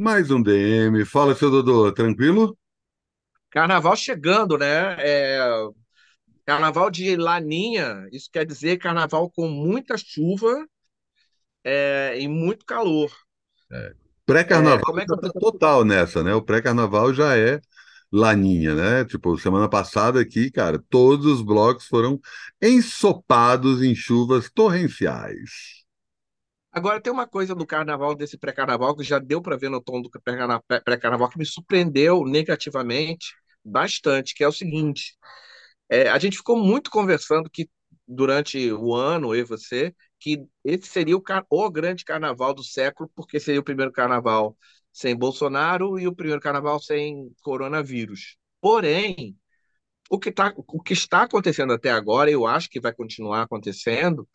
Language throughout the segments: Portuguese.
Mais um DM. Fala, seu Dodô, tranquilo? Carnaval chegando, né? É, carnaval de Laninha, isso quer dizer carnaval com muita chuva é, e muito calor. É, Pré-carnaval é eu tá total nessa, né? O pré-carnaval já é laninha, né? Tipo, semana passada aqui, cara, todos os blocos foram ensopados em chuvas torrenciais. Agora tem uma coisa do carnaval, desse pré-carnaval, que já deu para ver no tom do pré-carna- pré-carnaval, que me surpreendeu negativamente bastante, que é o seguinte: é, a gente ficou muito conversando que durante o ano, eu e você, que esse seria o, o grande carnaval do século, porque seria o primeiro carnaval sem Bolsonaro e o primeiro carnaval sem coronavírus. Porém, o que tá, o que está acontecendo até agora, eu acho que vai continuar acontecendo,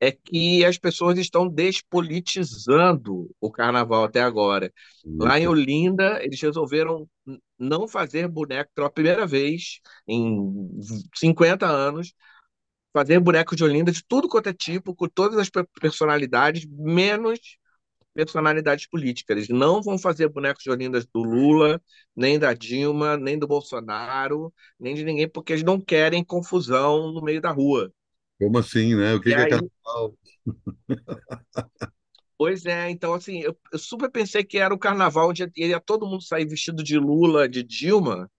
é que as pessoas estão despolitizando o carnaval até agora. Lá em. Olinda, eles resolveram não fazer boneco pela primeira vez em 50 anos, fazer boneco de Olinda de tudo quanto é tipo, com todas as pe- personalidades, menos personalidades políticas. Eles não vão fazer bonecos de Olinda do Lula, nem da Dilma, nem do Bolsonaro, nem de ninguém, porque eles não querem confusão no meio da rua. Como assim, né? O que que é aí carnaval? Pois é, então assim, eu, eu super pensei que era o carnaval onde ia todo mundo sair vestido de Lula, de Dilma,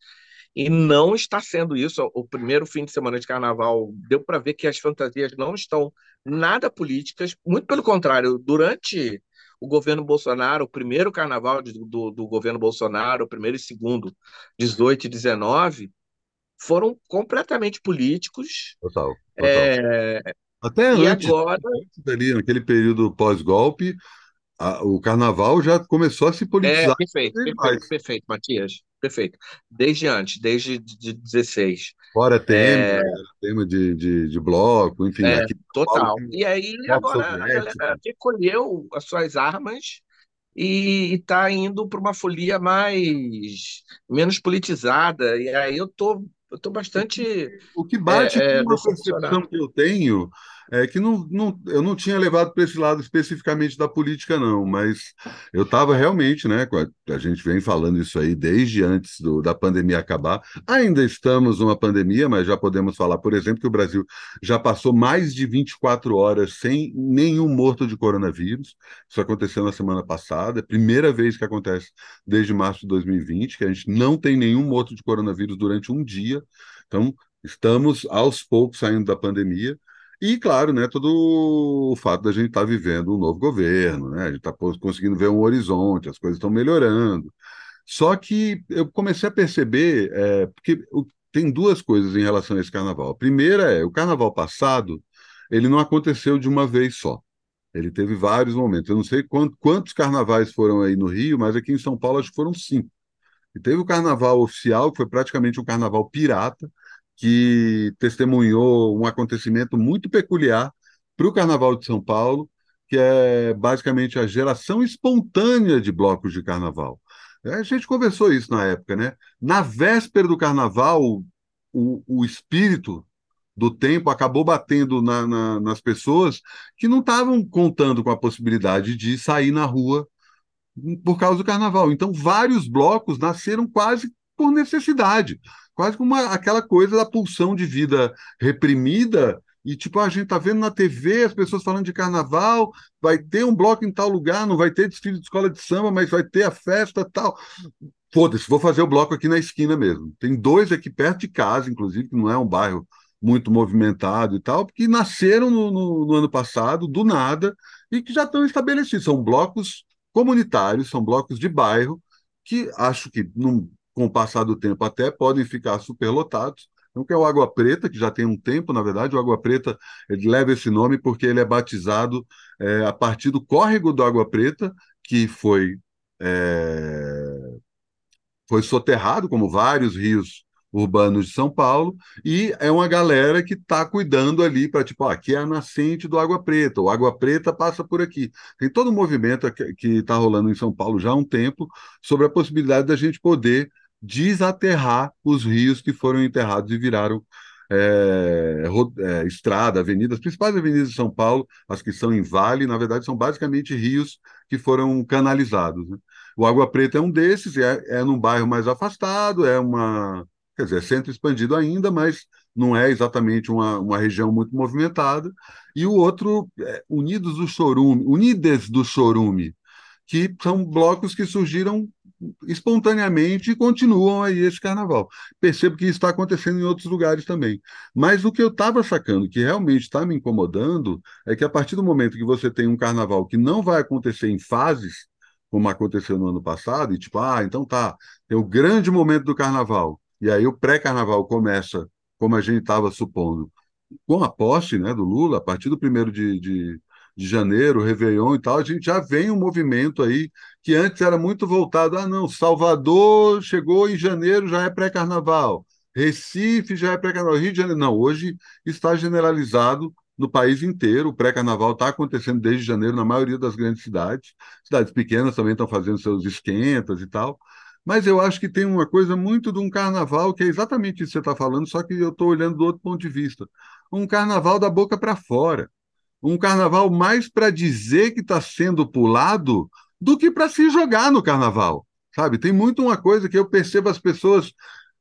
e não está sendo isso. O primeiro fim de semana de carnaval deu para ver que as fantasias não estão nada políticas, muito pelo contrário, durante o governo Bolsonaro, o primeiro carnaval de- do, do governo Bolsonaro, o primeiro e segundo, 18 e 19, foram completamente políticos. Total, total. É, Até e antes, agora antes ali, naquele período pós-golpe, o carnaval já começou a se É, politizar perfeito, vez perfeito, mais. perfeito, Matias. Perfeito. Desde antes, desde de 16. Fora tema, É, tema de, de, de bloco, enfim, é, Paulo total. tem E aí agora a galera soviético. recolheu as suas armas e está indo para uma folia mais menos politizada. E aí eu tô, eu tô bastante O que bate com é, é, uma percepção que eu tenho é que não, não, eu não tinha levado para esse lado especificamente da política, não, mas eu estava realmente, né? A, gente vem falando isso aí desde antes do, da pandemia acabar. Ainda estamos numa pandemia, mas já podemos falar, por exemplo, que o Brasil já passou mais de 24 horas sem nenhum morto de coronavírus. Isso aconteceu na semana passada, é primeira vez que acontece desde março de 2020, que a gente não tem nenhum morto de coronavírus durante um dia. Então, estamos aos poucos saindo da pandemia. E, claro, né, todo o fato da gente estar vivendo um novo governo, né, a gente está conseguindo ver um horizonte, as coisas estão melhorando. Só que eu comecei a perceber, é, porque tem duas coisas em relação a esse carnaval. A primeira é, o carnaval passado, ele não aconteceu de uma vez só. Ele teve vários momentos. Eu não sei quant- quantos carnavais foram aí no Rio, mas aqui em São Paulo acho que foram cinco. E teve o carnaval oficial, que foi praticamente um carnaval pirata, que testemunhou um acontecimento muito peculiar para o carnaval de São Paulo, que é basicamente a geração espontânea de blocos de carnaval. É, A gente conversou isso na época, né? Na véspera do carnaval, o, o espírito do tempo acabou batendo na- na- nas pessoas que não estavam contando com a possibilidade de sair na rua por causa do carnaval. Então, vários blocos nasceram quase por necessidade, quase como aquela coisa da pulsão de vida reprimida. E, tipo, a gente tá vendo na TV as pessoas falando de carnaval, vai ter um bloco em tal lugar, não vai ter desfile de escola de samba, mas vai ter a festa tal. Foda-se, vou fazer o bloco aqui na esquina mesmo. Tem dois aqui perto de casa, inclusive, que não é um bairro muito movimentado e tal, que nasceram no, no, no ano passado, do nada, e que já estão estabelecidos. São blocos comunitários, são blocos de bairro, que acho que, num, com o passar do tempo, até podem ficar superlotados. Então, que é o Água Preta, que já tem um tempo, na verdade, o Água Preta leva esse nome porque ele é batizado é, a partir do córrego do Água Preta, que foi é, foi soterrado, como vários rios urbanos de São Paulo, e é uma galera que está cuidando ali para, tipo, ah, aqui é a nascente do Água Preta, o Água Preta passa por aqui. Tem todo um movimento que está rolando em São Paulo já há um tempo sobre a possibilidade da gente poder desaterrar os rios que foram enterrados e viraram é, é, estrada, avenidas, as principais avenidas de São Paulo, as que são em vale, na verdade, são basicamente rios que foram canalizados. Né? O Água Preta é um desses, é, é num bairro mais afastado, é uma. Quer dizer, é centro expandido ainda, mas não é exatamente uma, uma região muito movimentada. E o outro, é, Unidos do Chorume, Unides do Chorume, que são blocos que surgiram espontaneamente continuam aí esse carnaval. Percebo que isso está acontecendo em outros lugares também. Mas o que eu estava sacando, que realmente está me incomodando, é que a partir do momento que você tem um carnaval que não vai acontecer em fases, como aconteceu no ano passado, e tipo, ah, então tá, tem o grande momento do carnaval, e aí o pré-carnaval começa, como a gente estava supondo, com a posse né, do Lula, a partir do primeiro de, de de janeiro, Réveillon e tal, a gente já vem um movimento aí que antes era muito voltado, ah, não, Salvador chegou em janeiro, já é pré-carnaval, Recife já é pré-carnaval, Rio de Janeiro, não, hoje está generalizado no país inteiro, o pré-carnaval está acontecendo desde janeiro na maioria das grandes cidades, cidades pequenas também estão fazendo seus esquentas e tal, mas eu acho que tem uma coisa muito de um carnaval que é exatamente isso que você está falando, só que eu estou olhando do outro ponto de vista. Um carnaval da boca para fora um carnaval mais para dizer que está sendo pulado do que para se jogar no carnaval, sabe? Tem muito uma coisa que eu percebo as pessoas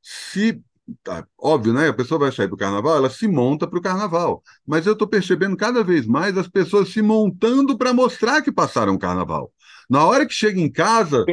se tá, óbvio, né? A pessoa vai sair do carnaval, ela se monta para o carnaval. Mas eu estou percebendo cada vez mais as pessoas se montando para mostrar que passaram o carnaval. Na hora que chega em casa,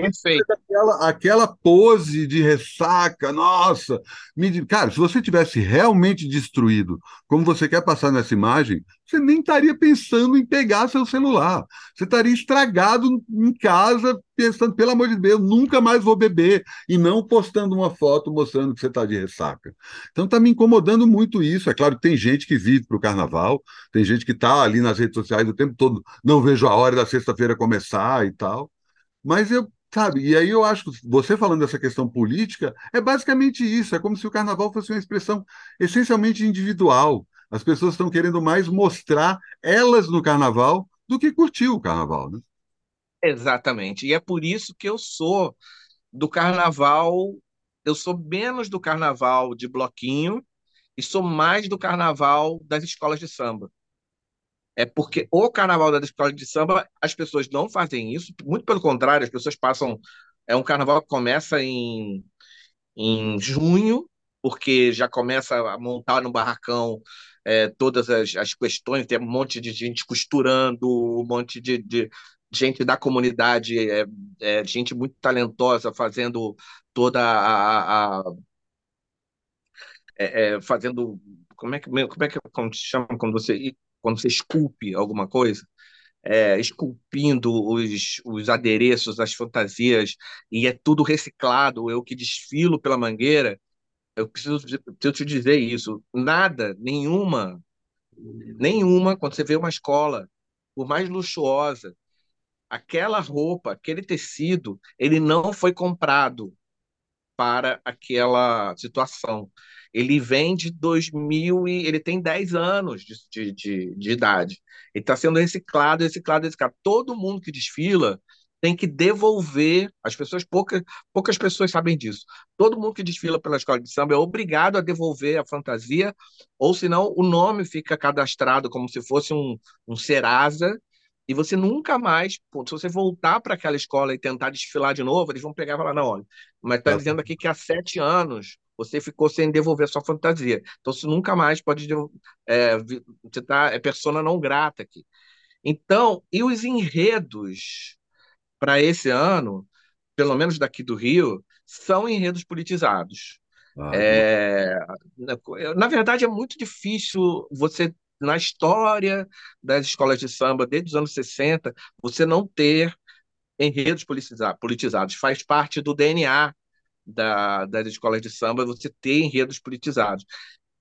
aquela, aquela pose de ressaca, nossa, me, cara, se você tivesse realmente destruído, como você quer passar nessa imagem, você nem estaria pensando em pegar seu celular. Você estaria estragado em casa, pensando, pelo amor de Deus, nunca mais vou beber, e não postando uma foto mostrando que você está de ressaca. Então está me incomodando muito isso. É claro que tem gente que vive para o carnaval, tem gente que está ali nas redes sociais o tempo todo, não vejo a hora da sexta-feira começar e tal. Mas eu, sabe, e aí eu acho que você falando dessa questão política, é basicamente isso, é como se o carnaval fosse uma expressão essencialmente individual. As pessoas estão querendo mais mostrar elas no carnaval do que curtir o carnaval, né? Exatamente. E é por isso que eu sou do carnaval, eu sou menos do carnaval de bloquinho e sou mais do carnaval das escolas de samba. É porque o carnaval da escola de samba, as pessoas não fazem isso, muito pelo contrário, as pessoas passam. É um carnaval que começa em, em junho, porque já começa a montar no barracão é, todas as, as questões, tem um monte de gente costurando, um monte de, de gente da comunidade, é, é, gente muito talentosa fazendo toda a, a, a é, é, fazendo como é que como é que como se chama quando você quando você esculpe alguma coisa, é, esculpindo os, os adereços, as fantasias, e é tudo reciclado. Eu que desfilo pela mangueira, eu preciso, preciso te dizer isso. Nada, nenhuma, nenhuma, quando você vê uma escola, por mais luxuosa, aquela roupa, aquele tecido, ele não foi comprado para aquela situação. Ele vem de 2000 e ele tem 10 anos de, de, de idade. Ele está sendo reciclado, reciclado, reciclado. Todo mundo que desfila tem que devolver. As pessoas, poucas, poucas pessoas sabem disso. Todo mundo que desfila pela escola de samba é obrigado a devolver a fantasia, ou senão o nome fica cadastrado como se fosse um, um Serasa, e você nunca mais, se você voltar para aquela escola e tentar desfilar de novo, eles vão pegar e falar: não, olha, mas está dizendo aqui que há sete anos você ficou sem devolver sua fantasia. Então, você nunca mais pode. É, você tá, é persona não grata aqui. Então, e os enredos para esse ano, pelo menos daqui do Rio, são enredos politizados. Ah, é, na verdade, é muito difícil você, na história das escolas de samba, desde os anos 60, você não ter enredos politizados. Faz parte do DNA da, das escolas de samba você ter enredos politizados.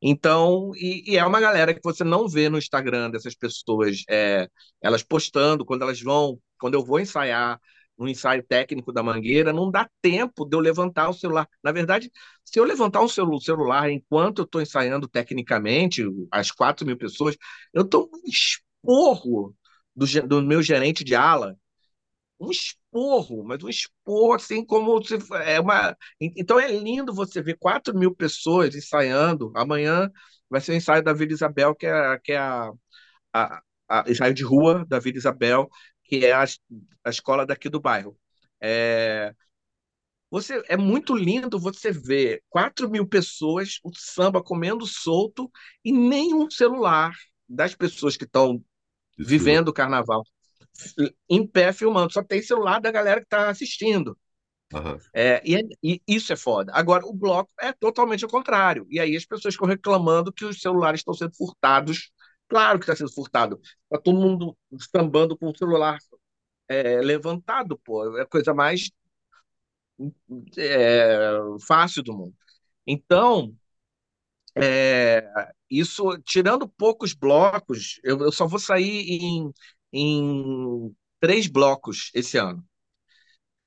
Então, e, e, é uma galera que você não vê no Instagram dessas pessoas, é, elas postando quando elas vão, quando eu vou ensaiar no ensaio técnico da Mangueira, não dá tempo de eu levantar o celular. Na verdade, se eu levantar um celular enquanto eu estou ensaiando tecnicamente, as 4 mil pessoas, eu estou um esporro do, do meu gerente de ala, um esporro, mas um esporro assim como se é uma. Então é lindo você ver 4 mil pessoas ensaiando. Amanhã vai ser o ensaio da Vila Isabel, que é, que é a, a, a ensaio de rua da Vila Isabel, que é a, a escola daqui do bairro. É, você, é muito lindo você ver 4 mil pessoas, o samba comendo solto e nenhum celular das pessoas que estão vivendo o carnaval em pé filmando. Só tem celular da galera que está assistindo. Uhum. É, e, é, e, isso é foda. Agora, o bloco é totalmente ao contrário. E aí as pessoas ficam reclamando que os celulares estão sendo furtados. Claro que está sendo furtado. Está todo mundo sambando com o celular é, levantado, pô. É a coisa mais é, fácil do mundo. Então, é, isso, tirando poucos blocos, eu, eu só vou sair em, em três blocos esse ano.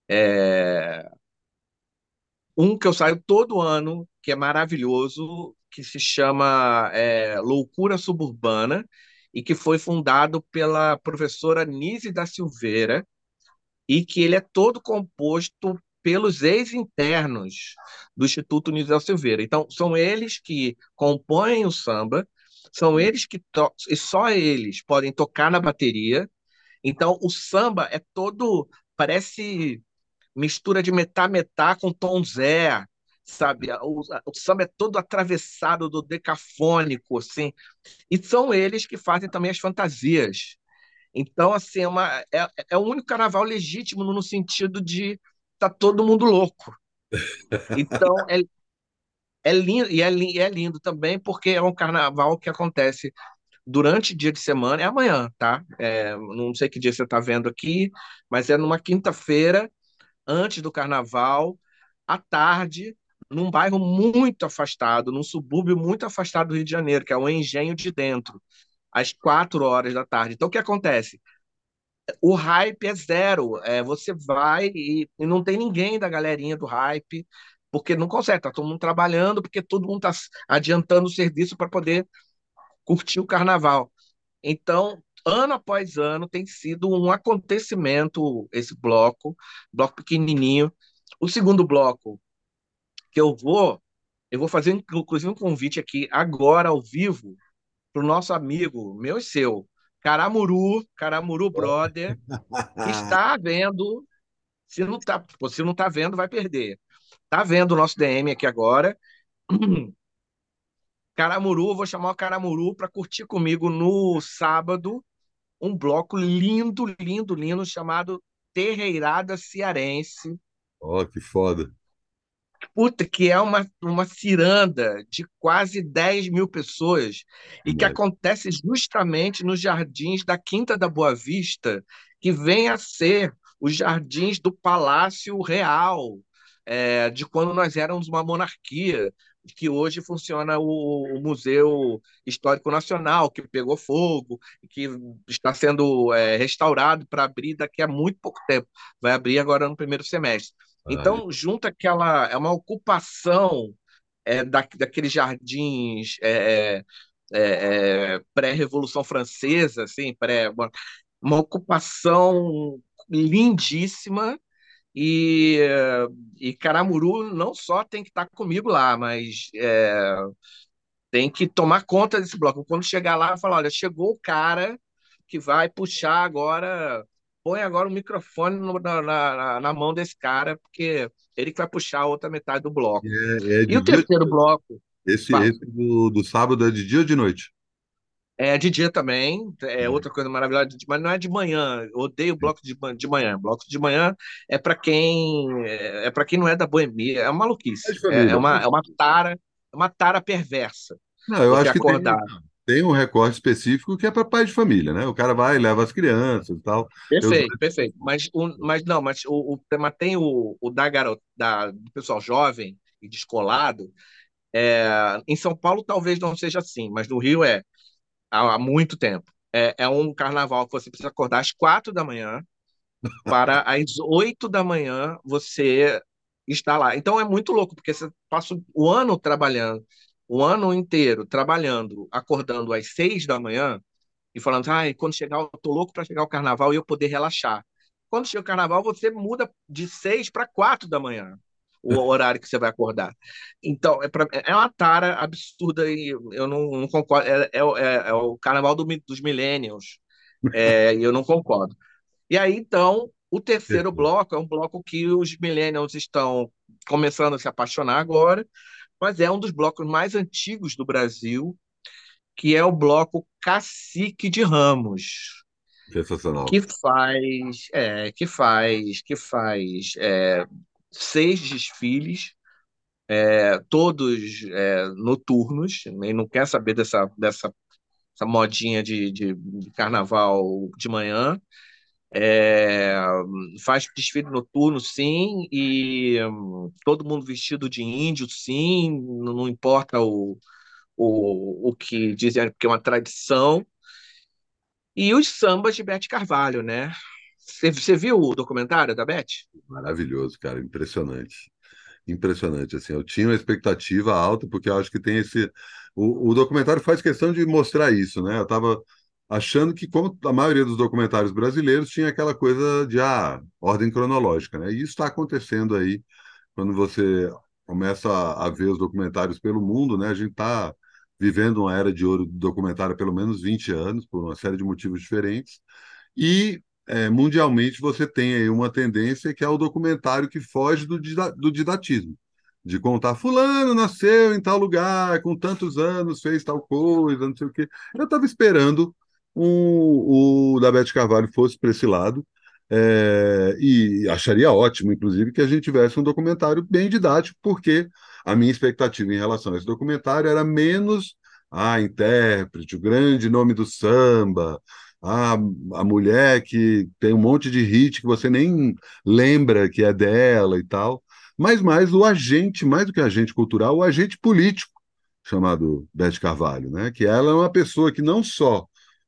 É, um que eu saio todo ano, que é maravilhoso, que se chama é, Loucura Suburbana, e que foi fundado pela professora Nise da Silveira, e que ele é todo composto pelos ex-internos do Instituto Nise da Silveira. Então, são eles que compõem o samba, são eles que e só eles podem tocar na bateria. Então, o samba é todo parece mistura de metá-metá com tom Zé, sabe? O, o, samba é todo atravessado do decafônico, assim. E são eles que fazem também as fantasias. Então, assim, é, uma, é, é o único carnaval legítimo no sentido de tá todo mundo louco. Então, é, é lindo, e é, é lindo também porque é um carnaval que acontece durante dia de semana, é amanhã, tá? É, não sei que dia você está vendo aqui, mas é numa quinta-feira, antes do carnaval, à tarde, num bairro muito afastado, num subúrbio muito afastado do Rio de Janeiro, que é o Engenho de Dentro, às quatro horas da tarde. Então, o que acontece? O hype é zero. É, você vai e, e não tem ninguém da galerinha do hype, porque não consegue, tá todo mundo trabalhando, porque todo mundo está adiantando o serviço para poder curtir o carnaval. Então, ano após ano, tem sido um acontecimento esse bloco, bloco pequenininho. O segundo bloco que eu vou, eu vou fazer inclusive um convite aqui agora ao vivo para o nosso amigo, meu e seu, Caramuru, Caramuru Brother, que está vendo, se não está, se não está vendo, vai perder. Está vendo o nosso DM aqui agora. Caramuru, vou chamar o Caramuru para curtir comigo no sábado um bloco lindo, lindo, lindo chamado Terreirada Cearense. Ó, oh, que foda. Puta, que é uma, uma ciranda de quase 10 mil pessoas e que acontece justamente nos jardins da Quinta da Boa Vista, que vem a ser os jardins do Palácio Real, é, de quando nós éramos uma monarquia, que hoje funciona o, Museu Histórico Nacional, que pegou fogo, que está sendo é, restaurado para abrir daqui a muito pouco tempo. Vai abrir agora no primeiro semestre. Então, junta aquela. É uma ocupação é, da, daqueles jardins é, é, é, pré-revolução francesa, assim, pré, uma, uma ocupação lindíssima e, e Caramuru não só tem que estar comigo lá, mas é, tem que tomar conta desse bloco. Quando chegar lá, falar: olha, chegou o cara que vai puxar agora, põe agora o microfone no, na, na, na, mão desse cara, porque ele que vai puxar a outra metade do bloco. É, é e o terceiro bloco? Esse, esse do, do sábado é de dia ou de noite? É de dia também, é outra coisa maravilhosa, mas não é de manhã. Eu odeio bloco de, de manhã. Bloco de manhã é para quem é, é para quem não é da boemia, é uma maluquice. É, é, é uma, é uma tara, é uma tara perversa. Não, eu acho que acordar. Tem, tem um recorte específico que é para pai de família, né? O cara vai e leva as crianças e tal. Perfeito, eu... perfeito. Mas, o, mas não, mas o, o tema tem o, o da garota, da, do pessoal jovem e descolado. É, em São Paulo talvez não seja assim, mas no Rio é há, há muito tempo. É, é, um carnaval que você precisa acordar às quatro da manhã para às oito da manhã você estar lá. Então é muito louco, porque você passa o ano trabalhando, o ano inteiro trabalhando, acordando às seis da manhã e falando, ai, quando chegar, eu tô louco para chegar o carnaval e eu poder relaxar. Quando chega o carnaval, você muda de seis para quatro da manhã. O horário que você vai acordar. Então, é, pra, é uma tara absurda e eu não, não concordo. É, é, é, é o carnaval do, dos millennials. É, e eu não concordo. E aí, então, o terceiro bloco é um bloco que os millennials estão começando a se apaixonar agora, mas é um dos blocos mais antigos do Brasil, que é o bloco Cacique de Ramos. Sensacional. Que faz, é, que faz, que faz é, seis desfiles, é, todos é, noturnos, e não quer saber dessa, dessa essa modinha de, de, de carnaval de manhã. É, faz desfile noturno, sim, e um, todo mundo vestido de índio, sim, não, não importa o, o, o que dizem, porque é uma tradição. E os sambas de Bete Carvalho, né? Você viu o documentário da Bete? Maravilhoso, cara, impressionante. Impressionante, assim, eu tinha uma expectativa alta, porque eu acho que tem esse... O, o documentário faz questão de mostrar isso, né? Eu estava achando que, como a maioria dos documentários brasileiros, tinha aquela coisa de ah, ordem cronológica, né? E isso está acontecendo aí quando você começa a, a, ver os documentários pelo mundo, né? A gente está vivendo uma era de ouro do documentário há pelo menos 20 anos, por uma série de motivos diferentes. E é, mundialmente você tem aí uma tendência que é o documentário que foge do, do didatismo. De contar, fulano nasceu em tal lugar, com tantos anos, fez tal coisa, não sei o quê. Eu estava esperando um, o da Beth Carvalho fosse para esse lado, é, e acharia ótimo, inclusive, que a gente tivesse um documentário bem didático, porque a minha expectativa em relação a esse documentário era menos a ah, intérprete, o grande nome do samba, a, a mulher que tem um monte de hit que você nem lembra que é dela e tal, mas mais o agente, mais do que agente cultural, o agente político, chamado Beth Carvalho, né? que ela é uma pessoa que não só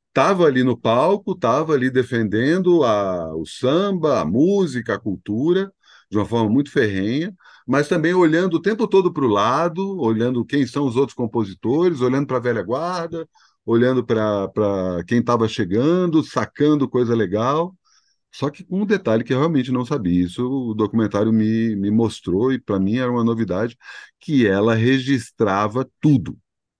estava ali no palco, estava ali defendendo a, o samba, a música, a cultura, de uma forma muito ferrenha, mas também olhando o tempo todo para o lado, olhando quem são os outros compositores, olhando para a velha guarda, olhando para quem estava chegando, sacando coisa legal. Só que um detalhe que eu realmente não sabia, isso o documentário me, me mostrou, e para mim era uma novidade, que ela registrava tudo.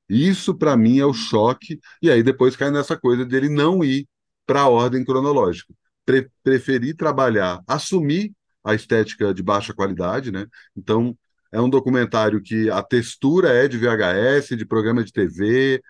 Isso, para mim, é o choque, e aí depois cai nessa coisa dele não ir para a ordem cronológica. Pre preferir trabalhar, assumir a estética de baixa qualidade, né? Então, é um documentário que a textura é de VHS, de programa de TV,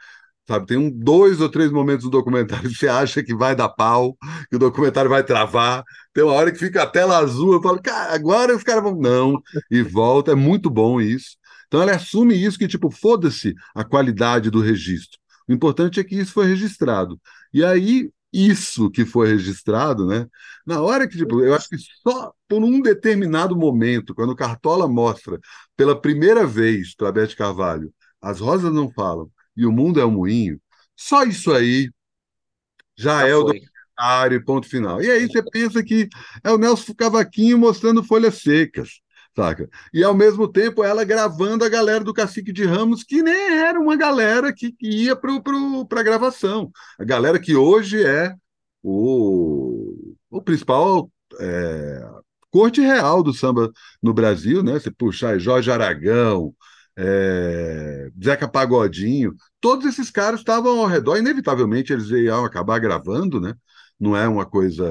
sabe? Tem um, dois ou três momentos do documentário que você acha que vai dar pau, que o documentário vai travar. Tem uma hora que fica a tela azul, eu falo, cara, agora os caras vão. Não, e volta, é muito bom isso. Então ela assume isso que, tipo, foda-se a qualidade do registro. O importante é que isso foi registrado. E aí, isso que foi registrado, né? Na hora que, tipo, eu acho que só por um determinado momento, quando o Cartola mostra pela primeira vez para Carvalho, as rosas não falam e o mundo é um moinho, só isso aí já, já é foi. o documentário, ponto final. E aí você pensa que é o Nelson Cavaquinho mostrando folhas secas saca? E ao mesmo tempo ela gravando a galera do Cacique de Ramos, que nem era uma galera que, que ia para a gravação. A galera que hoje é o, o principal é, corte real do samba no Brasil, né? Você puxar Jorge Aragão, é, Zeca Pagodinho, todos esses caras estavam ao redor, inevitavelmente eles iam acabar gravando, né? Não é uma coisa.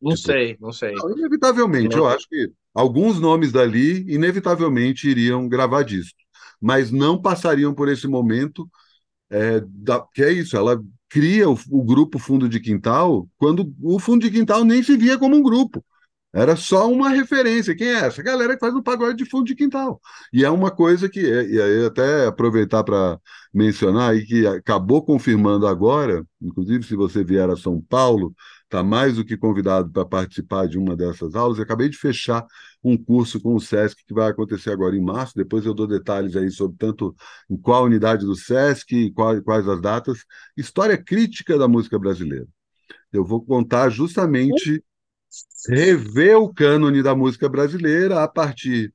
Não tipo, sei, não sei. Não, inevitavelmente, não. eu acho que alguns nomes dali inevitavelmente iriam gravar disco, mas não passariam por esse momento, é, da, que é isso, ela cria o, o, grupo Fundo de Quintal quando o Fundo de Quintal nem se via como um grupo. Era só uma referência. Quem é essa? A galera que faz o pagode de fundo de quintal. E é uma coisa que, e aí até aproveitar para mencionar, e que acabou confirmando agora, inclusive se você vier a São Paulo, está mais do que convidado para participar de uma dessas aulas. Eu acabei de fechar um curso com o SESC que vai acontecer agora em março. Depois eu dou detalhes aí sobre tanto em qual unidade do SESC, qual, quais as datas. História crítica da música brasileira. Eu vou contar justamente rever o cânone da música brasileira a partir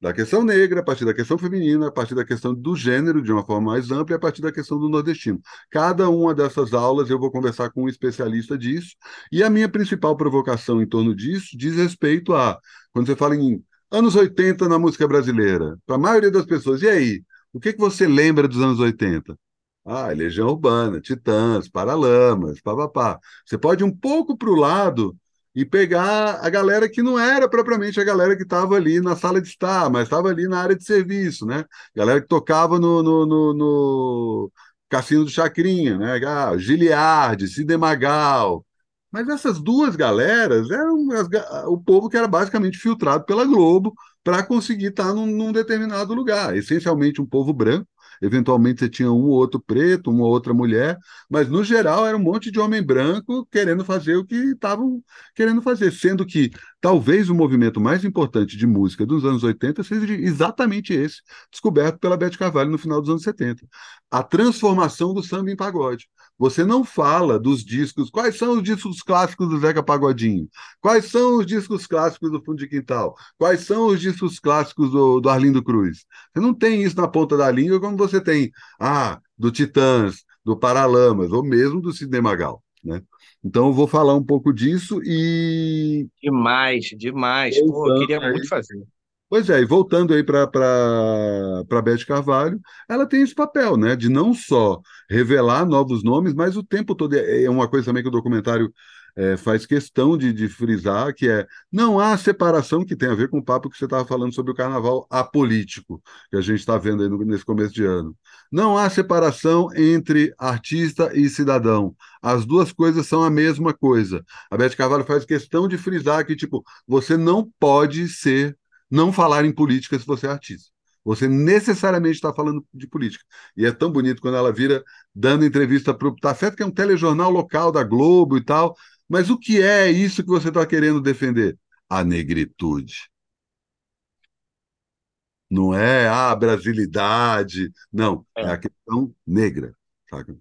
da questão negra, a partir da questão feminina, a partir da questão do gênero, de uma forma mais ampla, e a partir da questão do nordestino. Cada uma dessas aulas eu vou conversar com um especialista disso, e a minha principal provocação em torno disso diz respeito a, quando você fala em Anos 80 na música brasileira, para a maioria das pessoas. E aí? O que, que você lembra dos anos 80? Ah, Legião Urbana, Titãs, Paralamas, papapá. Você pode ir um pouco para o lado e pegar a galera que não era propriamente a galera que estava ali na sala de estar, mas estava ali na área de serviço, né? Galera que tocava no, no, no, no Cassino do Chacrinha, né? Ah, Giliardi, Sidney Magal. Mas essas duas galeras eram as, o povo que era basicamente filtrado pela Globo para conseguir estar num, num determinado lugar. Essencialmente um povo branco, Eventualmente você tinha um ou outro preto, uma ou outra mulher, mas no geral era um monte de homem branco querendo fazer o que estavam querendo fazer, sendo que talvez o movimento mais importante de música dos anos 80 seja exatamente esse, descoberto pela Beth Carvalho no final dos anos 70. A transformação do samba em pagode. Você não fala dos discos. Quais são os discos clássicos do Zeca Pagodinho? Quais são os discos clássicos do Fundo de Quintal? Quais são os discos clássicos do, do Arlindo Cruz? Você não tem isso na ponta da língua como você tem, ah, do Titãs, do Paralamas, ou mesmo do Sidney Magal, né? Então eu vou falar um pouco disso e. Demais, demais. Pô, eu queria muito fazer. Pois é, e voltando aí para a Beth Carvalho, ela tem esse papel, né, de não só revelar novos nomes, mas o tempo todo é, é uma coisa também que o documentário é, faz questão de, de, frisar, que é não há separação que tem a ver com o papo que você estava falando sobre o carnaval apolítico, que a gente está vendo aí no, nesse começo de ano. Não há separação entre artista e cidadão. As duas coisas são a mesma coisa. A Beth Carvalho faz questão de frisar que, tipo, você não pode ser não falar em política se você é artista. Você necessariamente está falando de política. E é tão bonito quando ela vira dando entrevista para o. Tá que é um telejornal local da Globo e tal, mas o que é isso que você está querendo defender? A negritude. Não é a brasilidade. Não, é, é a questão negra. Saca?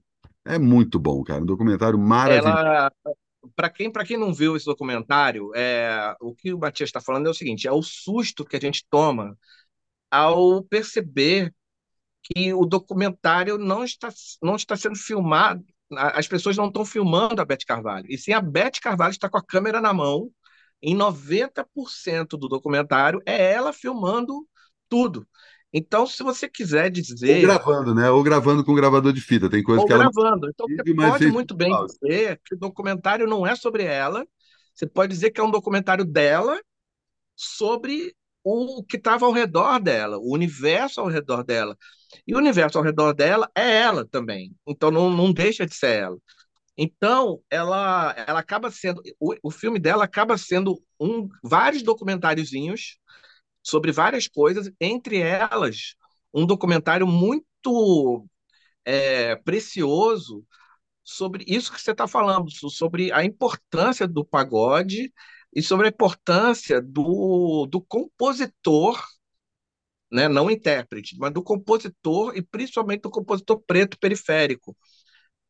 É muito bom, cara. Um documentário maravilhoso. Ela, para quem, quem não viu esse documentário, é, o que o Matias está falando é o seguinte: é o susto que a gente toma ao perceber que o documentário não está, não está sendo filmado, as pessoas não estão filmando a Beth Carvalho, e sim a Beth Carvalho está com a câmera na mão. Em 90% do documentário é ela filmando tudo. Então, se você quiser dizer. Ou gravando, né? Ou gravando com gravador de fita. Tem coisa ou que gravando. ela. gravando. Então, você pode muito bem dizer que o documentário não é sobre ela. Você pode dizer que é um documentário dela sobre o que estava ao redor dela, o universo ao redor dela. E o universo ao redor dela é ela também. Então, não, não deixa de ser ela. Então, ela, ela acaba sendo. O, o filme dela acaba sendo um, vários documentáriozinhos sobre várias coisas, entre elas um documentário muito é, precioso sobre isso que você está falando, sobre a importância do pagode e sobre a importância do, do compositor, né, não intérprete, mas do compositor e principalmente do compositor preto periférico.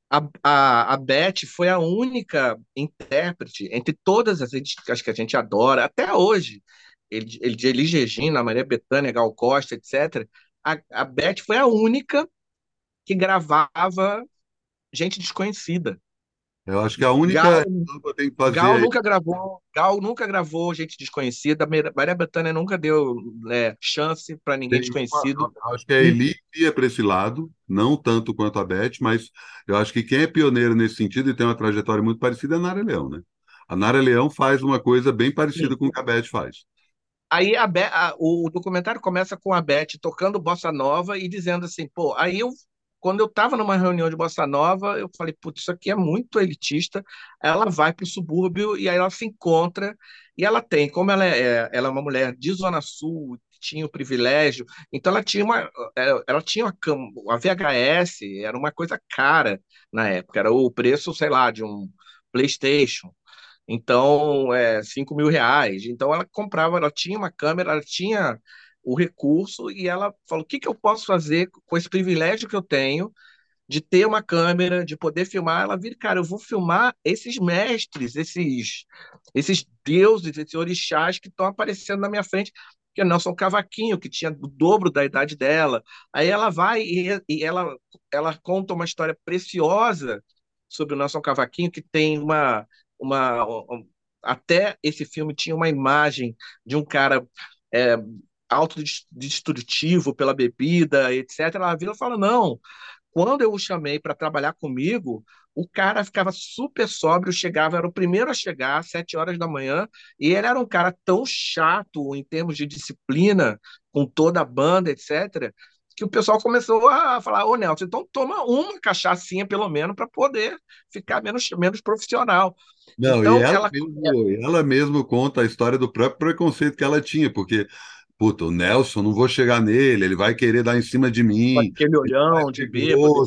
A, a, a Beth foi a única intérprete entre todas as que a gente adora, até hoje, ele, ele de Elis Regina, Maria Bethânia, Gal Costa, etc., a, a Beth foi a única que gravava gente desconhecida. Eu acho que a única Gal, que tem que fazer Gal nunca gravou, Gal nunca gravou gente desconhecida, Maria Bethânia nunca deu né, chance para ninguém tem desconhecido. Uma, acho que a Eli ia para esse lado, não tanto quanto a Beth, mas eu acho que quem é pioneiro nesse sentido e tem uma trajetória muito parecida é a Nara Leão, né? A Nara Leão faz uma coisa bem parecida Sim. com o que a Beth faz. Aí a, a, o documentário começa com a Beth tocando bossa nova e dizendo assim, pô, aí eu quando eu estava numa reunião de bossa nova, eu falei, putz, isso aqui é muito elitista. Ela vai para o subúrbio e aí ela se encontra e ela tem, como ela é, ela é uma mulher de Zona Sul, tinha o privilégio, então ela tinha uma, é, ela tinha uma, a VHS, era uma coisa cara na época, era o preço, sei lá, de um PlayStation. Então, é, 5 mil reais. Então, ela comprava, ela tinha uma câmera, ela tinha o recurso e ela falou: o que, que eu posso fazer com esse privilégio que eu tenho de ter uma câmera, de poder filmar? Ela vira, cara, eu vou filmar esses mestres, esses, esses deuses, esses orixás que estão aparecendo na minha frente. Que é Nelson Cavaquinho, que tinha o dobro da idade dela. Aí ela vai e, e ela, ela conta uma história preciosa sobre o Nelson Cavaquinho, que tem uma, uma, até esse filme tinha uma imagem de um cara é, autodestrutivo pela bebida, etc. Ela vira e fala: não. Quando eu o chamei para trabalhar comigo, o cara ficava super sóbrio, chegava, era o primeiro a chegar, às sete horas da manhã, e ele era um cara tão chato em termos de disciplina, com toda a banda, etc., que o pessoal começou a falar, ô Nelson, então toma uma cachaçinha pelo menos para poder ficar menos, menos profissional. Não, então, e ela, ela... Mesmo, ela mesmo conta a história do próprio preconceito que ela tinha, porque puta, o Nelson, não vou chegar nele, ele vai querer dar em cima de mim. Aquele olhão de bêbado.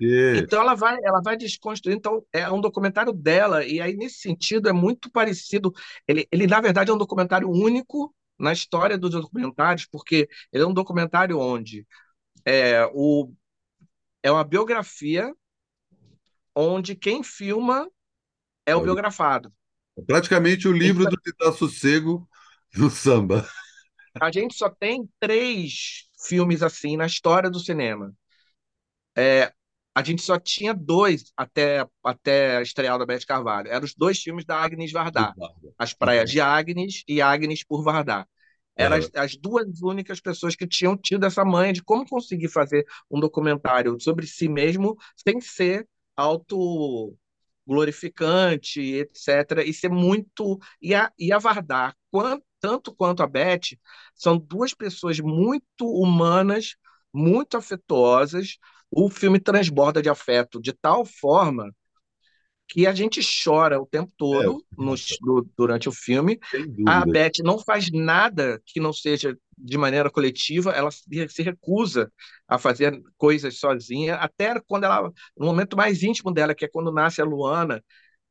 Então ela vai, ela vai desconstruir. Então é um documentário dela e aí nesse sentido é muito parecido. Ele, ele na verdade é um documentário único na história dos documentários, porque ele é um documentário onde é o é uma biografia onde quem filma é o biografado. É praticamente o livro do Tita Sossego do samba. A gente só tem três filmes assim na história do cinema. É, a gente só tinha dois até, até a estreia da Beth Carvalho. Eram os dois filmes da Agnes Varda. As Praias de Agnes e Agnes por Varda. Eram as, as, duas únicas pessoas que tinham tido essa manha de como conseguir fazer um documentário sobre si mesmo sem ser auto glorificante, etc. E ser muito. E a, e a Vardar, quanto, tanto quanto a Beth, são duas pessoas muito humanas, muito afetuosas. O filme transborda de afeto de tal forma que a gente chora o tempo todo é, no, durante o filme. A Beth não faz nada que não seja de maneira coletiva, ela se, se recusa a fazer coisas sozinha, até quando ela, no momento mais íntimo dela, que é quando nasce a Luana,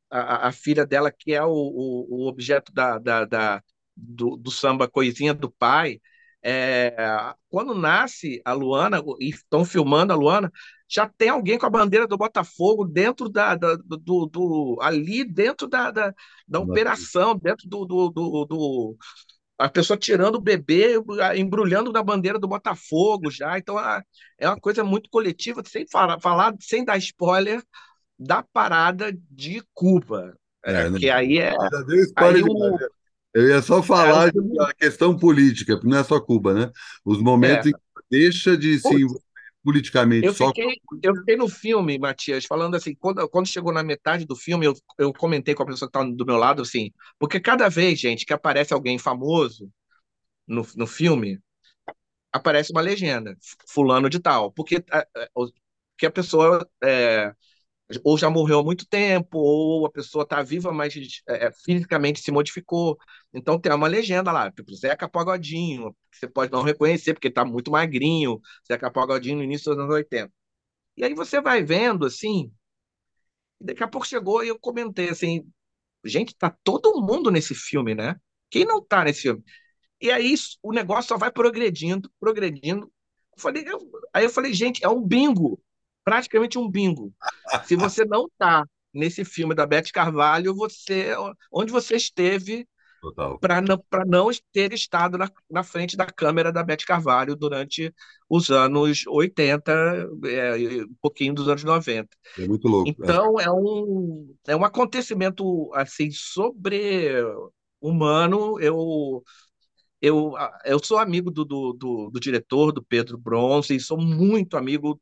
a, a filha dela, que é o, o, o objeto da, da, da do, do, samba Coisinha do Pai, é, quando nasce a Luana, e estão filmando a Luana, já tem alguém com a bandeira do Botafogo dentro da, da do, do, ali dentro da, da, da operação, dentro do, do, do, do, a pessoa tirando o bebê, embrulhando na bandeira do Botafogo já. Então é uma coisa muito coletiva, sem falar, falar sem dar spoiler da parada de Cuba. É, é, que aí é. Aí o, eu ia só falar é, da questão política, porque não é só Cuba, né? Os momentos é. em que deixa de se envolver politicamente eu fiquei, só. Eu fiquei no filme, Matias, falando assim, quando, quando chegou na metade do filme, eu, eu comentei com a pessoa que estava do meu lado, assim, porque cada vez, gente, que aparece alguém famoso no, no filme, aparece uma legenda, fulano de tal, porque a, a, a pessoa é, ou já morreu há muito tempo, ou a pessoa está viva, mas é, é, fisicamente se modificou. Então tem uma legenda lá, tipo Zeca Pagodinho, que você pode não reconhecer, porque está muito magrinho, Zeca Pagodinho no início dos anos 80. E aí você vai vendo, assim, daqui a pouco chegou e eu comentei assim, gente, tá todo mundo nesse filme, né? Quem não tá nesse filme? E aí o negócio só vai progredindo, progredindo. Eu falei, eu, aí eu falei, gente, é um bingo praticamente um bingo. Se você não está nesse filme da Beth Carvalho, você onde você esteve para não, não ter estado na, na frente da câmera da Beth Carvalho durante os anos 80, é, um pouquinho dos anos 90. É muito louco. Então é, é um, é um acontecimento assim sobre-humano. Eu eu, eu sou amigo do, do, do, do, diretor, do Pedro Bronze, e sou muito amigo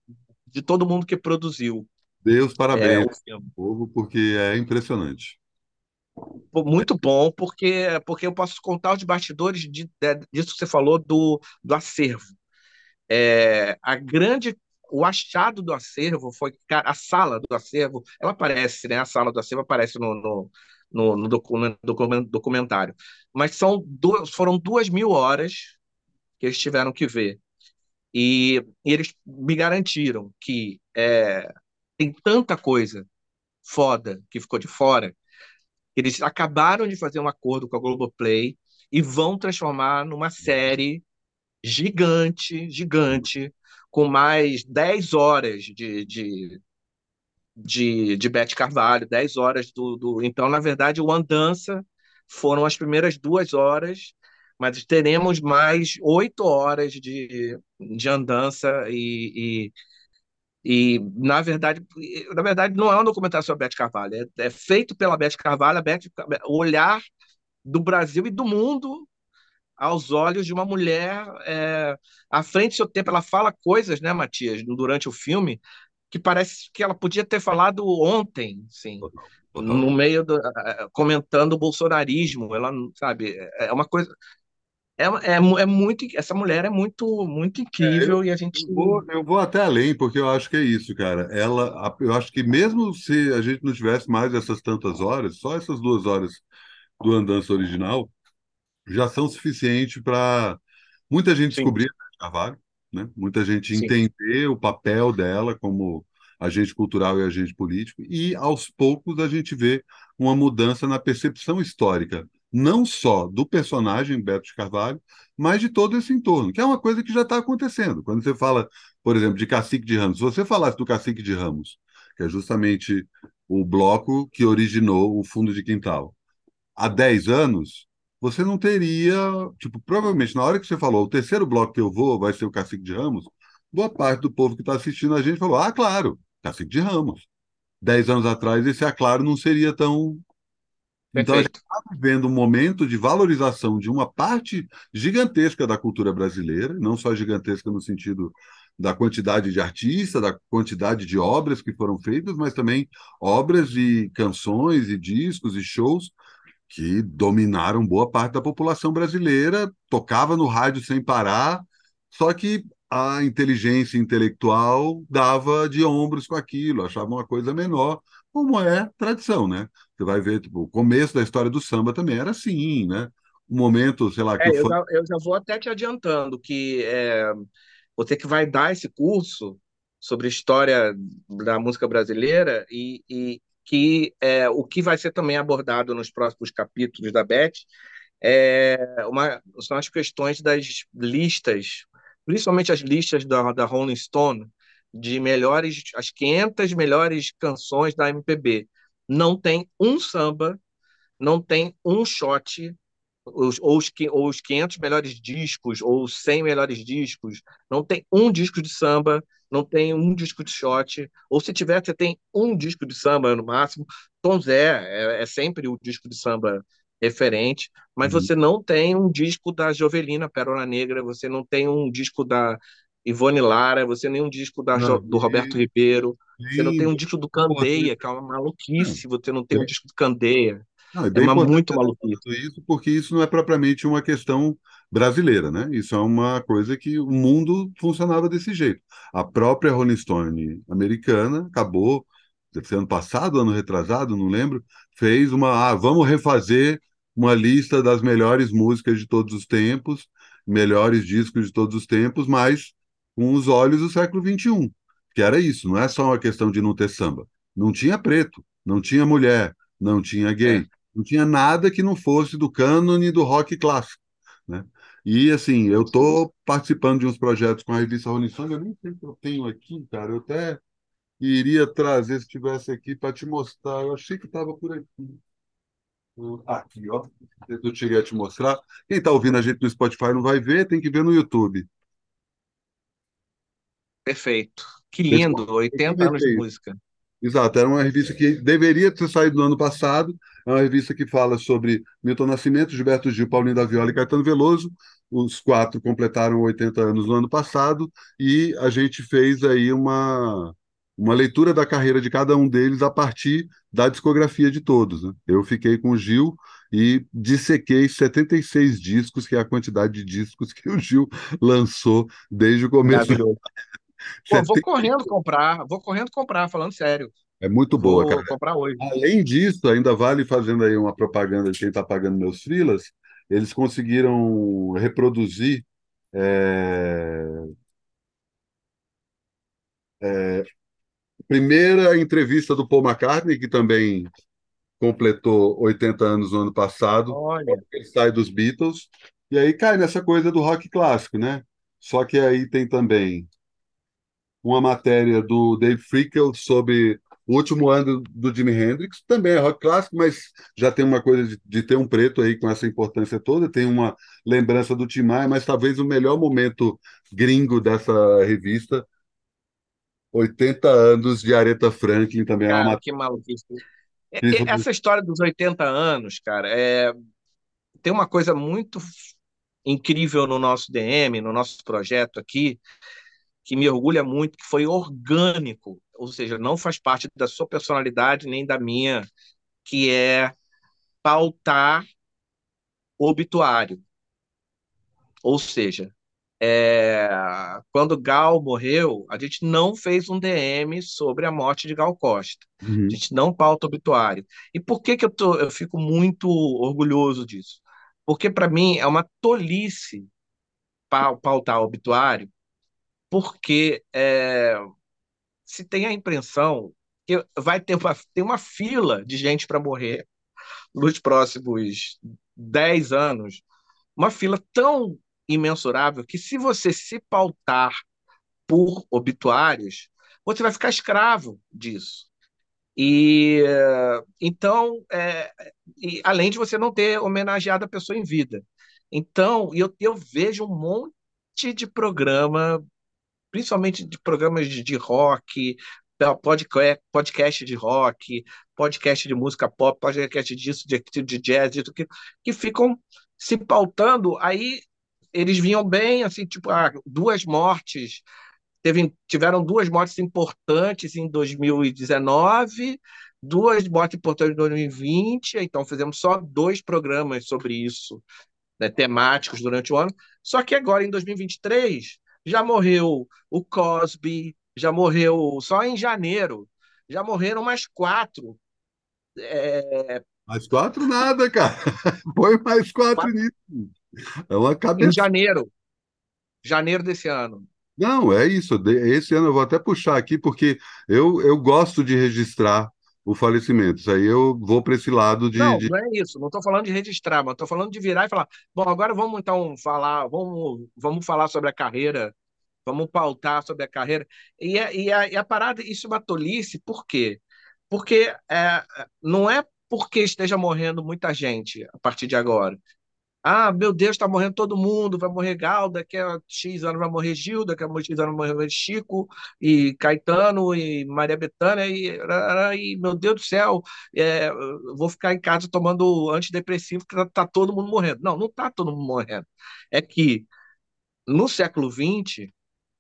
de todo mundo que produziu. Deus, parabéns é, ao povo, porque é impressionante. Muito bom, porque, porque eu posso contar os bastidores de, de, disso que você falou do, do acervo. É, a grande o achado do acervo foi a sala do acervo, ela aparece, né? A sala do acervo aparece no, no, no, no documentário. Mas são duas, foram duas mil horas que eles tiveram que ver. E, e eles me garantiram que é, tem tanta coisa foda que ficou de fora, que eles acabaram de fazer um acordo com a Globoplay e vão transformar numa série gigante, gigante, com mais 10 horas de, de, de, de Beth Carvalho, 10 horas do, do. Então, na verdade, o Andança foram as primeiras duas horas mas teremos mais oito horas de, de andança e, e, e, na verdade na verdade não é um documentário sobre a Beth Carvalho é, é feito pela Beth Carvalho a Beth, o olhar do Brasil e do mundo aos olhos de uma mulher é, à frente do seu tempo. Ela fala coisas, né, Matias, durante o filme, que parece que ela podia ter falado ontem, sim, no meio do, comentando o bolsonarismo. Ela, sabe, é, é uma coisa. É, é, é muito. Essa mulher é muito, muito incrível é, eu, e a gente. Eu vou, eu vou até além, porque eu acho que é isso, cara. Ela, eu acho que mesmo se a gente não tivesse mais essas tantas horas, só essas duas horas do Andança original, já são suficientes para muita gente Sim. descobrir a Carvalho, né? muita gente Sim. entender o papel dela como agente cultural e agente político, e aos poucos a gente vê uma mudança na percepção histórica, não só do personagem Beto de Carvalho, mas de todo esse entorno, que é uma coisa que já está acontecendo. Quando você fala, por exemplo, de Cacique de Ramos, se você falasse do Cacique de Ramos, que é justamente o bloco que originou o fundo de quintal, há 10 anos, você não teria, tipo, provavelmente na hora que você falou, o terceiro bloco que eu vou vai ser o Cacique de Ramos, boa parte do povo que está assistindo a gente falou, ah, claro, Cacique de Ramos. Dez anos atrás, esse é claro não seria tão. Então, a gente está vivendo um momento de valorização de uma parte gigantesca da cultura brasileira, não só gigantesca no sentido da quantidade de artistas, da quantidade de obras que foram feitas, mas também obras e canções e discos e shows que dominaram boa parte da população brasileira, tocava no rádio sem parar, só que a inteligência intelectual dava de ombros com aquilo, achava uma coisa menor, como é tradição, né? Você vai ver, tipo, o começo da história do samba também era assim, né? Um momento, sei lá... Que é, eu, já, eu, já, vou até te adiantando que é, você que vai dar esse curso sobre história da música brasileira e, e, que é, o que vai ser também abordado nos próximos capítulos da Beth é uma, são as questões das listas, principalmente as listas da, da Rolling Stone, de melhores, as 500 melhores canções da MPB. Não tem um samba, não tem um shot, os, ou, os, ou os 500 melhores discos, ou os 100 melhores discos, não tem um disco de samba, não tem um disco de shot, ou se tiver, você tem um disco de samba no máximo. Tom Zé é, é sempre o disco de samba referente, mas uhum. você não tem um disco da Jovelina Pérola Negra, você não tem um disco da Ivone Lara, você nem um disco da, não, do Roberto Ribeiro, você não tem um disco do Candeia, que é uma maluquice, você não tem um disco do Candeia. Não, é, é uma muito maluquice. Isso porque isso não é propriamente uma questão brasileira, né? Isso é uma coisa que o mundo funcionava desse jeito. A própria Rolling Stone americana acabou, ano passado, ano retrasado, não lembro, fez uma, ah, vamos refazer uma lista das melhores músicas de todos os tempos, melhores discos de todos os tempos, mas com os olhos do século XXI, que era isso, não é só uma questão de não ter samba. Não tinha preto, não tinha mulher, não tinha gay, é. não tinha nada que não fosse do cânone do rock clássico. Né? E assim, eu estou participando de uns projetos com a revista Rolling Stone, eu nem sei que eu tenho aqui, cara, eu até iria trazer se tivesse aqui para te mostrar, eu achei que estava por aqui. Aqui, ó. Eu cheguei a te mostrar. Quem está ouvindo a gente no Spotify não vai ver, tem que ver no YouTube. Perfeito. Que lindo, 80 anos de música. Exato, era uma revista que deveria ter saído no ano passado. É uma revista que fala sobre Milton Nascimento, Gilberto Gil, Paulinho da Viola e Caetano Veloso. Os quatro completaram 80 anos no ano passado e a gente fez aí uma, uma leitura da carreira de cada um deles a partir da discografia de todos. Né? Eu fiquei com o Gil e dissequei 76 discos, que é a quantidade de discos que o Gil lançou desde o começo. Pô, vou correndo comprar, vou correndo comprar, falando sério. É muito boa, vou cara. comprar hoje. Além disso, ainda vale fazendo aí uma propaganda de quem está pagando meus frilas, eles conseguiram reproduzir é... É... primeira entrevista do Paul McCartney, que também completou 80 anos no ano passado. Olha. Ele sai dos Beatles. E aí cai nessa coisa do rock clássico, né? Só que aí tem também uma matéria do Dave Frickel sobre o último ano do Jimi Hendrix, também é rock clássico, mas já tem uma coisa de, de ter um preto aí com essa importância toda, tem uma lembrança do Tim Maia, mas talvez o melhor momento gringo dessa revista, 80 anos de Aretha Franklin também cara, é uma que maluquice. É, é, essa história dos 80 anos, cara, é... tem uma coisa muito incrível no nosso DM, no nosso projeto aqui, que me orgulha muito, que foi orgânico, ou seja, não faz parte da sua personalidade nem da minha, que é pautar obituário. Ou seja, é, quando Gal morreu, a gente não fez um DM sobre a morte de Gal Costa. Uhum. A gente não pauta obituário. E por que, que eu, tô, eu fico muito orgulhoso disso? Porque, para mim, é uma tolice pautar obituário, porque é, se tem a impressão que vai ter uma, tem uma fila de gente para morrer nos próximos 10 anos, uma fila tão imensurável que se você se pautar por obituários, você vai ficar escravo disso. E então, é, e, além de você não ter homenageado a pessoa em vida. Então, eu, eu vejo um monte de programa, principalmente de programas de, de rock, podcast de rock, podcast de música pop, podcast disso, de, de jazz, disso, que, que ficam se pautando. Aí eles vinham bem, assim, tipo, ah, duas mortes. Teve, tiveram duas mortes importantes em 2019, duas mortes importantes em 2020, então fizemos só dois programas sobre isso, né, temáticos durante o ano. Só que agora, em 2023, já morreu o Cosby, já morreu só em janeiro, já morreram mais quatro. É... Mais quatro nada, cara. Põe mais quatro, quatro... nisso. É uma cabeça. Em janeiro. Janeiro desse ano. Não, é isso. Esse ano eu vou até puxar aqui, porque eu, eu gosto de registrar o falecimento. Isso aí eu vou para esse lado de. Não, de... não é isso. Não estou falando de registrar, mas estou falando de virar e falar. Bom, agora vamos então falar, vamos, vamos falar sobre a carreira, vamos pautar sobre a carreira. E a, e a, e a parada, isso é uma tolice, por quê? Porque é, não é porque esteja morrendo muita gente a partir de agora. Ah, meu Deus, está morrendo todo mundo, vai morrer Gal, daqui a X anos vai morrer Gil, daqui a X anos vai morrer Chico, e Caetano, e Maria Bethânia, e, e meu Deus do céu, é, vou ficar em casa tomando antidepressivo, porque está tá todo mundo morrendo. Não, não está todo mundo morrendo. É que no século XX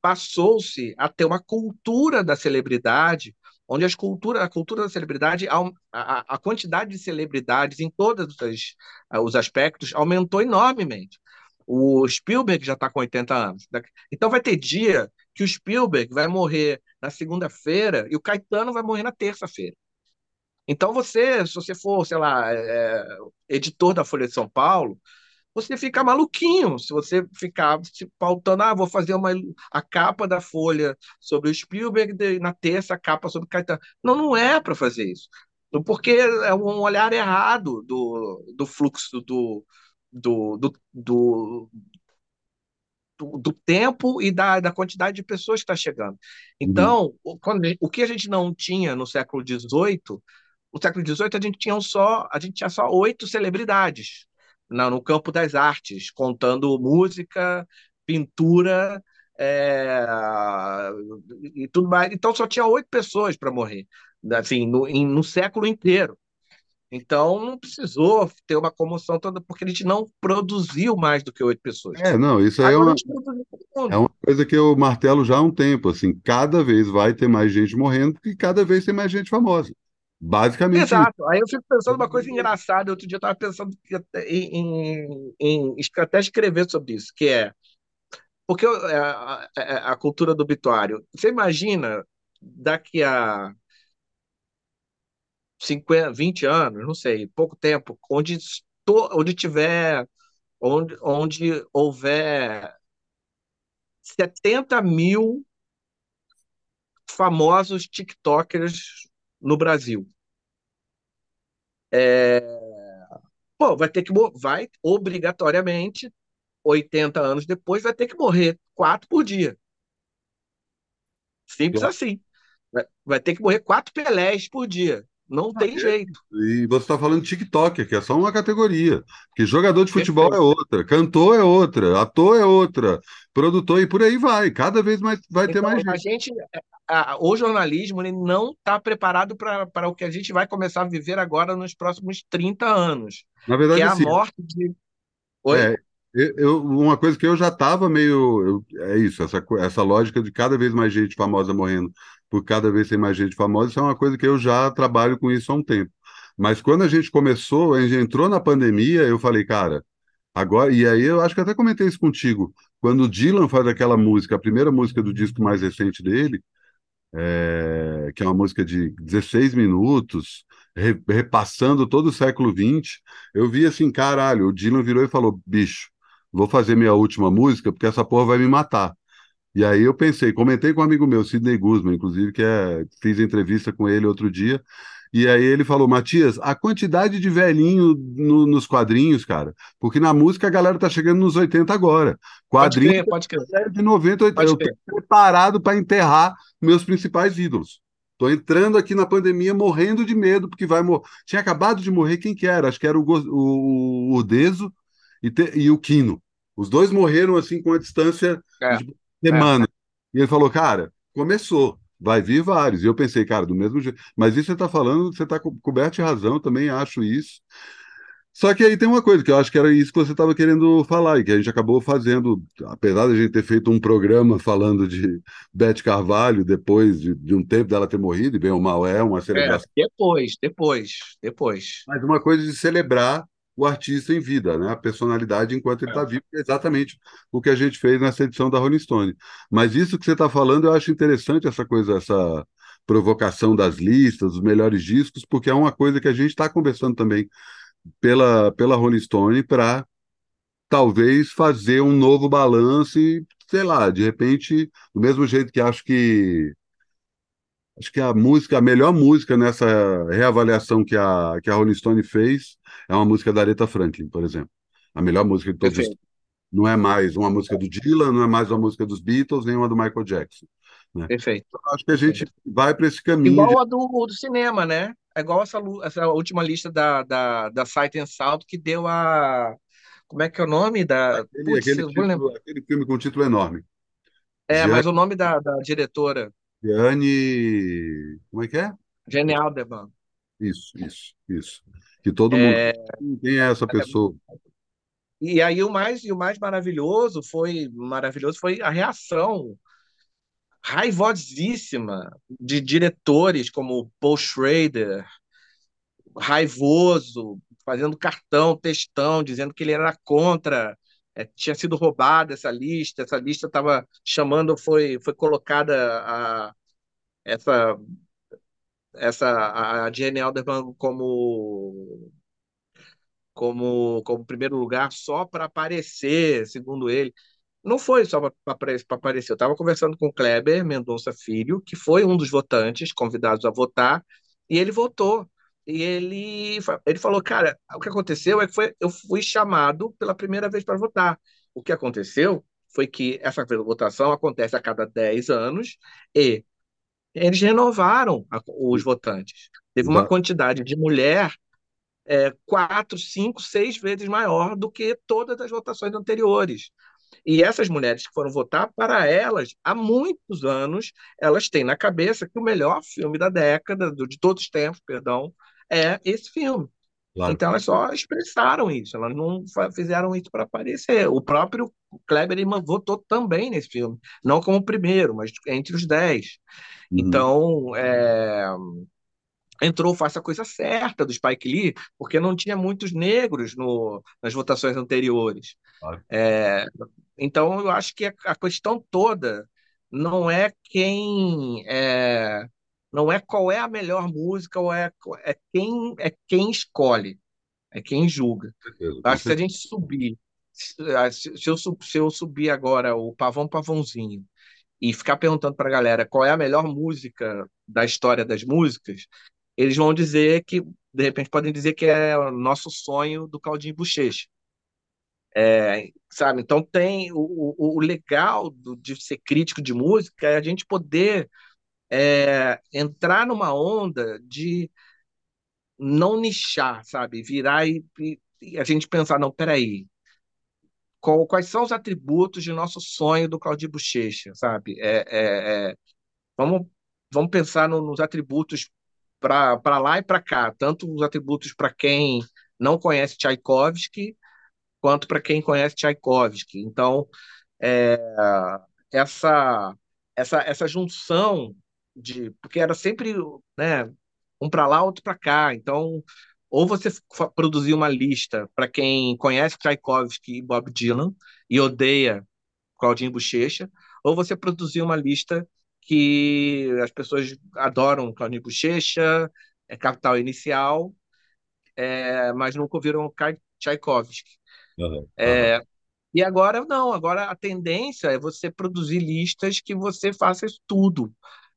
passou-se a ter uma cultura da celebridade onde as cultura, a cultura da celebridade, a, a, a quantidade de celebridades em todos os, os aspectos aumentou enormemente. O Spielberg já está com 80 anos. Então vai ter dia que o Spielberg vai morrer na segunda-feira e o Caetano vai morrer na terça-feira. Então você, se você for, sei lá, é, editor da Folha de São Paulo, você fica maluquinho se você ficar se pautando, ah, vou fazer uma, a capa da Folha sobre o Spielberg, e na terça a capa sobre Caetano. Não, não é para fazer isso. Porque é um olhar errado do, do fluxo do, do, do, do, do, do tempo e da, da quantidade de pessoas que está chegando. Então, uhum. quando, o que a gente não tinha no século XVIII, no século XVIII a gente tinha só a gente tinha só oito celebridades no campo das artes, contando música, pintura é, e tudo mais. Então só tinha oito pessoas para morrer, assim, no, em, no século inteiro. Então não precisou ter uma comoção toda, porque a gente não produziu mais do que oito pessoas. É, não, isso aí é uma, é uma coisa que eu martelo já há um tempo. Assim, cada vez vai ter mais gente morrendo, porque cada vez tem mais gente famosa. Basicamente. Exato. Aí eu fico pensando uma coisa engraçada. Outro dia eu estava pensando em, em, em, até escrever sobre isso, que é porque é, a, a, a cultura do obituário. Você imagina daqui a 50, 20 anos, não sei, pouco tempo, onde, onde tiver, onde, onde houver 70 mil famosos TikTokers no Brasil. É... Pô, vai ter que vai obrigatoriamente 80 anos depois vai ter que morrer quatro por dia. Simples assim. Vai, vai ter que morrer quatro Pelés por dia. Não ah, tem é. jeito. E você está falando de TikTok, que é só uma categoria. Que jogador de futebol Perfeito. é outra, cantor é outra, ator é outra, produtor e por aí vai. Cada vez mais vai então, ter mais gente. A gente a, o jornalismo ele não está preparado para o que a gente vai começar a viver agora nos próximos 30 anos. Na verdade, que é a assim, morte de. Oi? É, Eu, uma coisa que eu já estava meio. eu- é isso, essa, essa lógica de cada vez mais gente famosa morrendo, por cada vez tem mais gente famosa, isso é uma coisa que eu já trabalho com isso há um tempo. Mas quando a gente começou, a gente entrou na pandemia, eu falei, cara, agora. E aí eu acho que até comentei isso contigo. Quando o Dylan faz aquela música, a primeira música do disco mais recente dele, é, que é uma música de 16 minutos, re- repassando todo o século XX, eu vi assim, caralho, o Dylan virou e falou, bicho, vou fazer minha última música porque essa porra vai me matar. E aí eu pensei, comentei com um amigo meu, Sidney Guzman, inclusive, que é, fiz entrevista com ele outro dia, e aí ele falou, Matias, a quantidade de velhinho no- nos quadrinhos, cara, porque na música a galera tá chegando nos 80 agora. Pode Quadrinho crer, pode crer, é de 90, eu pode tô crer. preparado para enterrar meus principais ídolos. Tô entrando aqui na pandemia morrendo de medo, porque vai morrer. Tinha acabado de morrer quem que era? Acho que era o, Go- o, o Urdezo e, te- e o Quino. Os dois morreram assim com a distância É, de é, semana. E ele falou, cara, começou, vai vir vários. E eu pensei, cara, do mesmo jeito. Mas isso você está falando, você está coberto de razão, eu também acho isso. Só que aí tem uma coisa que eu acho que era isso que você estava querendo falar, e que a gente acabou fazendo, apesar de a gente ter feito um programa falando de Beth Carvalho, depois de, de um tempo dela ter morrido, e bem ou mal é uma é. celebração, Depois, depois, depois. mas uma coisa de celebrar o artista em vida, né? A personalidade enquanto ele está É. vivo, que é exatamente o que a gente fez nessa edição da Rolling Stone. Mas isso que você está falando, eu acho interessante essa coisa, essa provocação das listas, os melhores discos, porque é uma coisa que a gente está conversando também pela, pela Rolling Stone para talvez fazer um novo balanço e, sei lá, de repente, do mesmo jeito que acho que acho que a música, a melhor música nessa reavaliação que a, que a Rolling Stone fez é uma música da Aretha Franklin, por exemplo. A melhor música de todos os não é mais uma música do Dylan, não é mais uma música dos Beatles, nem uma do Michael Jackson, né? perfeito, Então, acho que a gente vai para esse caminho de Igual a do, do cinema, né? É igual essa, essa última lista da, da, da Sight and Sound que deu a. Como é que é o nome da. aquele, Putz, aquele título, aquele filme com título enorme. É, Jean- mas o nome da, da diretora, Gianni, como é que é? Jenny Alderman. Isso, isso, isso. Que todo mundo. É, Quem é essa pessoa? e aí o mais, o mais maravilhoso foi maravilhoso foi a reação raivosíssima de diretores como Paul Schrader, raivoso, fazendo cartão, textão, dizendo que ele era contra, é, tinha sido roubada essa lista, essa lista estava chamando, foi, foi colocada a, essa, essa a Jane Alderman como como como primeiro lugar só para aparecer, segundo ele. Não foi só para aparecer. Eu estava conversando com o Kleber Mendonça Filho, que foi um dos votantes convidados a votar, e ele votou. E ele, ele falou, cara, o que aconteceu é que foi, eu fui chamado pela primeira vez para votar. O que aconteceu foi que essa votação acontece a cada 10 anos e eles renovaram a- os votantes. Teve uma Exa- quantidade de mulher é, quatro, cinco, seis vezes maior do que todas as votações anteriores. E essas mulheres que foram votar, para elas, há muitos anos, elas têm na cabeça que o melhor filme da década, de todos os tempos, perdão, é esse filme. Claro. Então elas só expressaram isso, elas não fizeram isso para aparecer. O próprio Kleber Lima votou também nesse filme, não como o primeiro, mas entre os dez. Uhum, Então, é, entrou Faça a Coisa Certa do Spike Lee, porque não tinha muitos negros no, nas votações anteriores. claro. É, então, eu acho que a, a questão toda não é quem é, não é qual é a melhor música, ou é, é quem é quem escolhe, é quem julga. Eu acho que se a gente subir, se, se se eu, se eu subir agora o Pavão Pavãozinho e ficar perguntando para a galera qual é a melhor música da história das músicas, eles vão dizer que, de repente, podem dizer que é o nosso sonho do Claudinho Bochecha. É, sabe? Então tem o, o, o legal do, de ser crítico de música é a gente poder é, entrar numa onda de não nichar, sabe? Virar e, e- a gente pensar, não, peraí, qual, quais são os atributos de nosso sonho do Claudinho Bochecha, sabe? É, é, é, vamos, vamos pensar no- nos atributos para lá e para cá, tanto os atributos para quem não conhece Tchaikovsky, quanto para quem conhece Tchaikovsky. Então, é, essa, essa, essa junção de. Porque era sempre né, um para lá, outro para cá. Então, ou você produzir uma lista para quem conhece Tchaikovsky e Bob Dylan e odeia Claudinho Bochecha, ou você produzir uma lista que as pessoas adoram Claudinho Bochecha, é Capital Inicial, é, mas nunca ouviram Tchaikovsky. Uhum, uhum. É, e agora não, agora a tendência é você produzir listas que você faça isso tudo.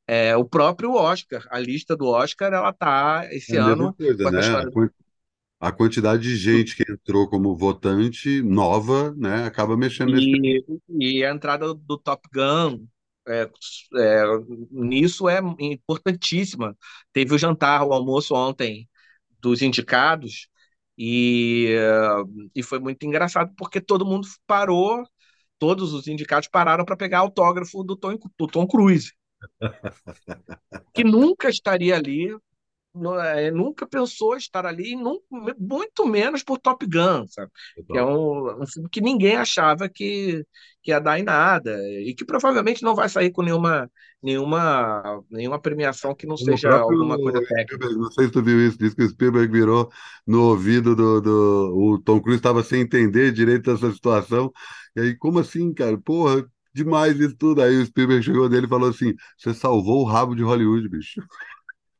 É, o próprio Oscar, a lista do Oscar, ela tá esse é ano coisa, né? A quantidade de gente que entrou como votante nova, né, acaba mexendo e, nesse... e a entrada do Top Gun é, é, nisso é importantíssima. Teve o jantar, o almoço ontem dos indicados e, e foi muito engraçado porque todo mundo parou, todos os indicados pararam para pegar autógrafo do Tom, do Tom Cruise, que nunca estaria ali é, nunca pensou estar ali, muito menos por Top Gun, sabe? Que é um, um, filme que ninguém achava que, que ia dar em nada e que provavelmente não vai sair com nenhuma, nenhuma, nenhuma premiação que não seja alguma coisa técnica. Não sei se tu viu isso, diz que o Spielberg virou no ouvido do, do o Tom Cruise estava sem entender direito essa situação. E aí, como assim, cara? Porra, demais isso tudo. Aí o Spielberg chegou dele e falou assim: você salvou o rabo de Hollywood, bicho.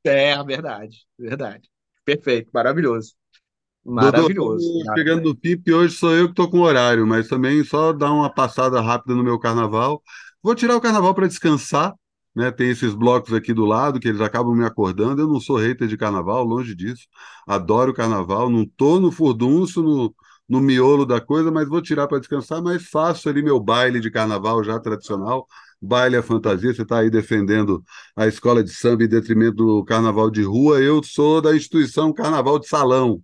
É, verdade, verdade. Perfeito, maravilhoso. Maravilhoso. Dodô, chegando no PIP, hoje sou eu que estou com horário, mas também só dar uma passada rápida no meu carnaval. Vou tirar o carnaval para descansar, né? Tem esses blocos aqui do lado que eles acabam me acordando. Eu não sou hater de carnaval, longe disso. Adoro carnaval, não tô no furdunço, no, no miolo da coisa, mas vou tirar para descansar, mas faço ali meu baile de carnaval já tradicional baile à fantasia, você está aí defendendo a escola de samba em detrimento do carnaval de rua, eu sou da instituição Carnaval de Salão.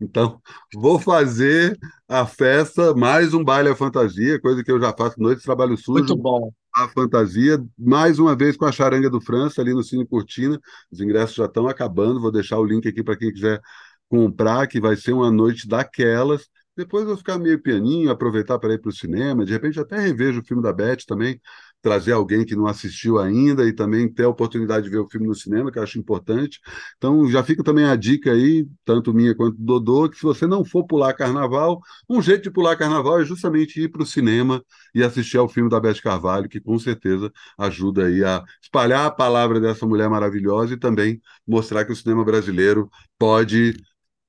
Então, vou fazer a festa, mais um baile à fantasia, coisa que eu já faço noite, trabalho sujo. Muito bom. A fantasia, mais uma vez com a charanga do França, ali no Cine Cortina. Os ingressos já estão acabando, vou deixar o link aqui para quem quiser comprar, que vai ser uma noite daquelas. Depois vou ficar meio pianinho, aproveitar para ir para o cinema, de repente até revejo o filme da Beth também, trazer alguém que não assistiu ainda e também ter a oportunidade de ver o filme no cinema, que eu acho importante. Então, já fica também a dica aí, tanto minha quanto do Dodô, que se você não for pular carnaval, um jeito de pular carnaval é justamente ir para o cinema e assistir ao filme da Beth Carvalho, que com certeza ajuda aí a espalhar a palavra dessa mulher maravilhosa e também mostrar que o cinema brasileiro pode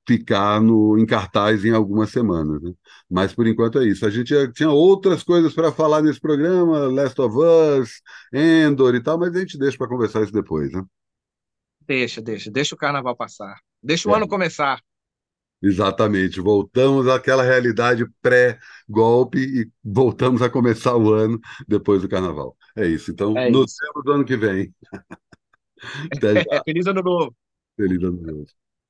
ficar no, em cartaz em algumas semanas. Né? Mas por enquanto é isso. A gente tinha outras coisas para falar nesse programa, Last of Us, Endor e tal, mas a gente deixa para conversar isso depois. Né? Deixa, deixa, deixa o carnaval passar. Deixa o é. ano começar. Exatamente, voltamos àquela realidade pré-golpe e voltamos a começar o ano depois do carnaval. É isso. Então, é nos vemos ano que vem. Feliz ano novo. Feliz ano novo.